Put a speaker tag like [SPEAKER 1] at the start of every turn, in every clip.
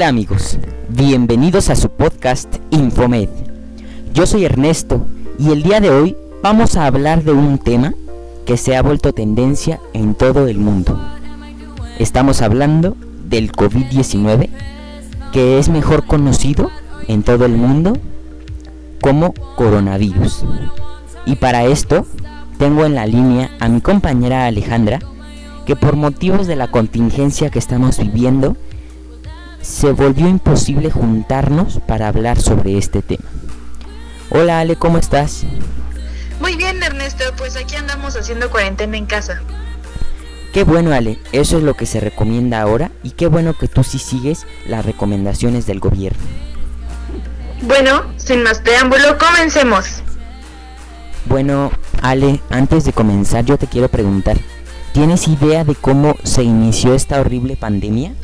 [SPEAKER 1] Hola amigos, bienvenidos a su podcast Infomed. Yo soy Ernesto y el día de hoy vamos a hablar de un tema que se ha vuelto tendencia en todo el mundo. Estamos hablando del COVID-19, que es mejor conocido en todo el mundo como coronavirus. Y para esto tengo en la línea a mi compañera Alejandra, que por motivos de la contingencia que estamos viviendo, se volvió imposible juntarnos para hablar sobre este tema. Hola Ale, ¿cómo estás?
[SPEAKER 2] Muy bien Ernesto, pues aquí andamos haciendo cuarentena en casa.
[SPEAKER 1] Qué bueno Ale, eso es lo que se recomienda ahora y qué bueno que tú sí sigues las recomendaciones del gobierno.
[SPEAKER 2] Bueno, sin más preámbulo, comencemos.
[SPEAKER 1] Bueno, Ale, antes de comenzar yo te quiero preguntar, ¿tienes idea de cómo se inició esta horrible pandemia?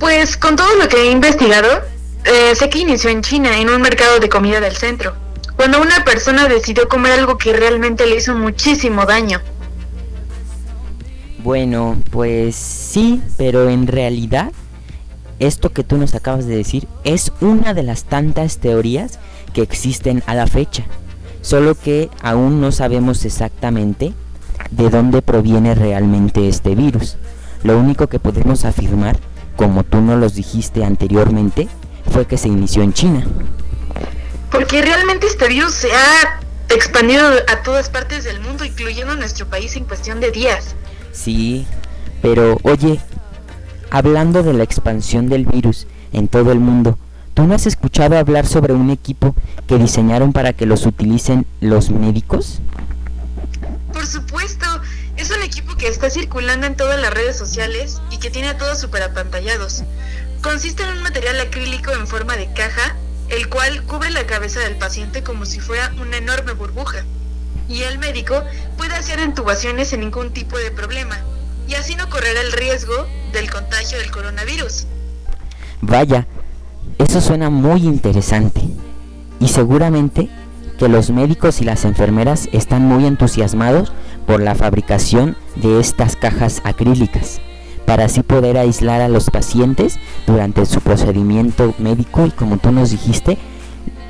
[SPEAKER 2] Pues con todo lo que he investigado, eh, sé que inició en China, en un mercado de comida del centro, cuando una persona decidió comer algo que realmente le hizo muchísimo daño.
[SPEAKER 1] Bueno, pues sí, pero en realidad esto que tú nos acabas de decir es una de las tantas teorías que existen a la fecha, solo que aún no sabemos exactamente de dónde proviene realmente este virus. Lo único que podemos afirmar como tú nos los dijiste anteriormente, fue que se inició en China.
[SPEAKER 2] Porque realmente este virus se ha expandido a todas partes del mundo, incluyendo nuestro país en cuestión de días.
[SPEAKER 1] Sí, pero oye, hablando de la expansión del virus en todo el mundo, ¿tú no has escuchado hablar sobre un equipo que diseñaron para que los utilicen los médicos?
[SPEAKER 2] Por supuesto, es un equipo que está circulando en todas las redes sociales y que tiene a todos super apantallados. Consiste en un material acrílico en forma de caja, el cual cubre la cabeza del paciente como si fuera una enorme burbuja. Y el médico puede hacer intubaciones sin ningún tipo de problema, y así no correr el riesgo del contagio del coronavirus.
[SPEAKER 1] Vaya, eso suena muy interesante. Y seguramente que los médicos y las enfermeras están muy entusiasmados por la fabricación de estas cajas acrílicas, para así poder aislar a los pacientes durante su procedimiento médico y como tú nos dijiste,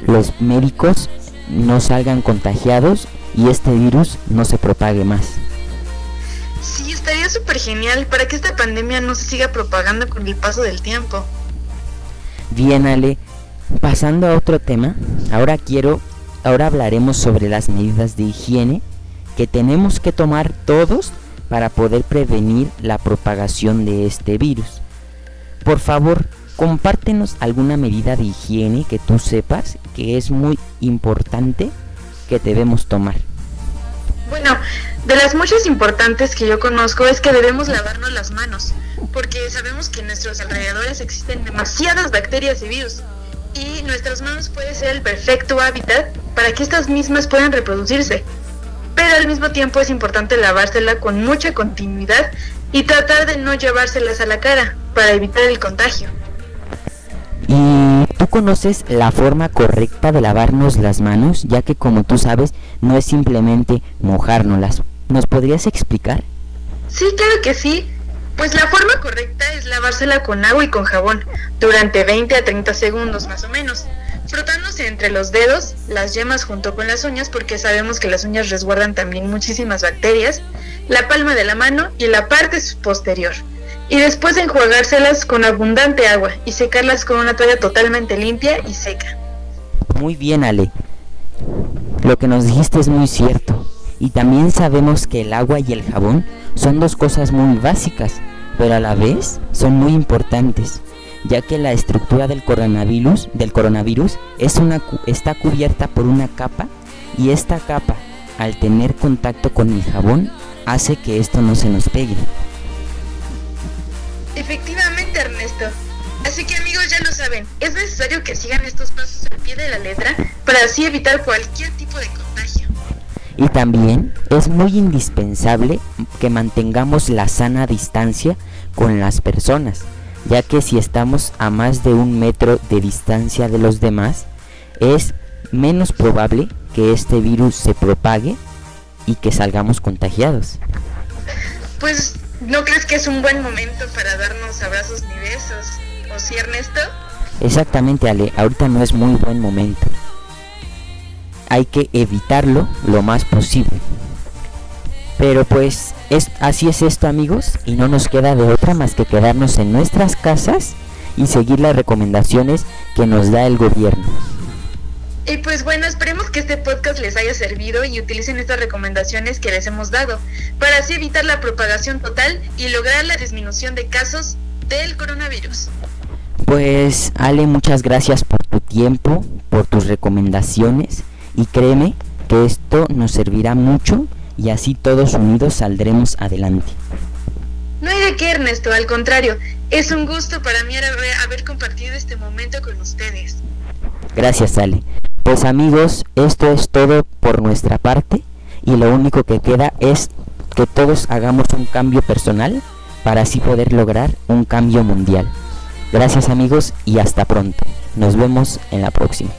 [SPEAKER 1] los médicos no salgan contagiados y este virus no se propague más.
[SPEAKER 2] Sí, estaría súper genial para que esta pandemia no se siga propagando con el paso del tiempo.
[SPEAKER 1] Bien, Ale, pasando a otro tema, ahora quiero, ahora hablaremos sobre las medidas de higiene que tenemos que tomar todos para poder prevenir la propagación de este virus. Por favor, compártenos alguna medida de higiene que tú sepas que es muy importante que debemos tomar.
[SPEAKER 2] Bueno, de las muchas importantes que yo conozco es que debemos lavarnos las manos, porque sabemos que en nuestros alrededores existen demasiadas bacterias y virus, y nuestras manos pueden ser el perfecto hábitat para que estas mismas puedan reproducirse pero al mismo tiempo es importante lavársela con mucha continuidad y tratar de no llevárselas a la cara para evitar el contagio.
[SPEAKER 1] ¿Y tú conoces la forma correcta de lavarnos las manos? Ya que como tú sabes, no es simplemente mojárnoslas. ¿Nos podrías explicar?
[SPEAKER 2] Sí, claro que sí. Pues la forma correcta es lavársela con agua y con jabón durante 20 a 30 segundos más o menos frotándose entre los dedos, las yemas junto con las uñas, porque sabemos que las uñas resguardan también muchísimas bacterias, la palma de la mano y la parte posterior. Y después enjuagárselas con abundante agua y secarlas con una toalla totalmente limpia y seca.
[SPEAKER 1] Muy bien, Ale. Lo que nos dijiste es muy cierto. Y también sabemos que el agua y el jabón son dos cosas muy básicas, pero a la vez son muy importantes ya que la estructura del coronavirus, del coronavirus es una, está cubierta por una capa y esta capa, al tener contacto con el jabón, hace que esto no se nos pegue.
[SPEAKER 2] Efectivamente, Ernesto. Así que amigos ya lo saben, es necesario que sigan estos pasos al pie de la letra para así evitar cualquier tipo de contagio.
[SPEAKER 1] Y también es muy indispensable que mantengamos la sana distancia con las personas, ya que si estamos a más de un metro de distancia de los demás, es menos probable que este virus se propague y que salgamos contagiados.
[SPEAKER 2] Pues, ¿no crees que es un buen momento para darnos abrazos ni besos? ¿O sí, Ernesto?
[SPEAKER 1] Exactamente, Ale, ahorita no es muy buen momento. Hay que evitarlo lo más posible. Pero pues es, así es esto amigos y no nos queda de otra más que quedarnos en nuestras casas y seguir las recomendaciones que nos da el gobierno.
[SPEAKER 2] Y pues bueno, esperemos que este podcast les haya servido y utilicen estas recomendaciones que les hemos dado para así evitar la propagación total y lograr la disminución de casos del coronavirus.
[SPEAKER 1] Pues Ale, muchas gracias por tu tiempo, por tus recomendaciones y créeme que esto nos servirá mucho y así todos unidos saldremos adelante.
[SPEAKER 2] No hay de qué, Ernesto, al contrario, es un gusto para mí haber compartido este momento con ustedes.
[SPEAKER 1] Gracias, Ale. Pues amigos, esto es todo por nuestra parte y lo único que queda es que todos hagamos un cambio personal para así poder lograr un cambio mundial. Gracias amigos y hasta pronto. Nos vemos en la próxima.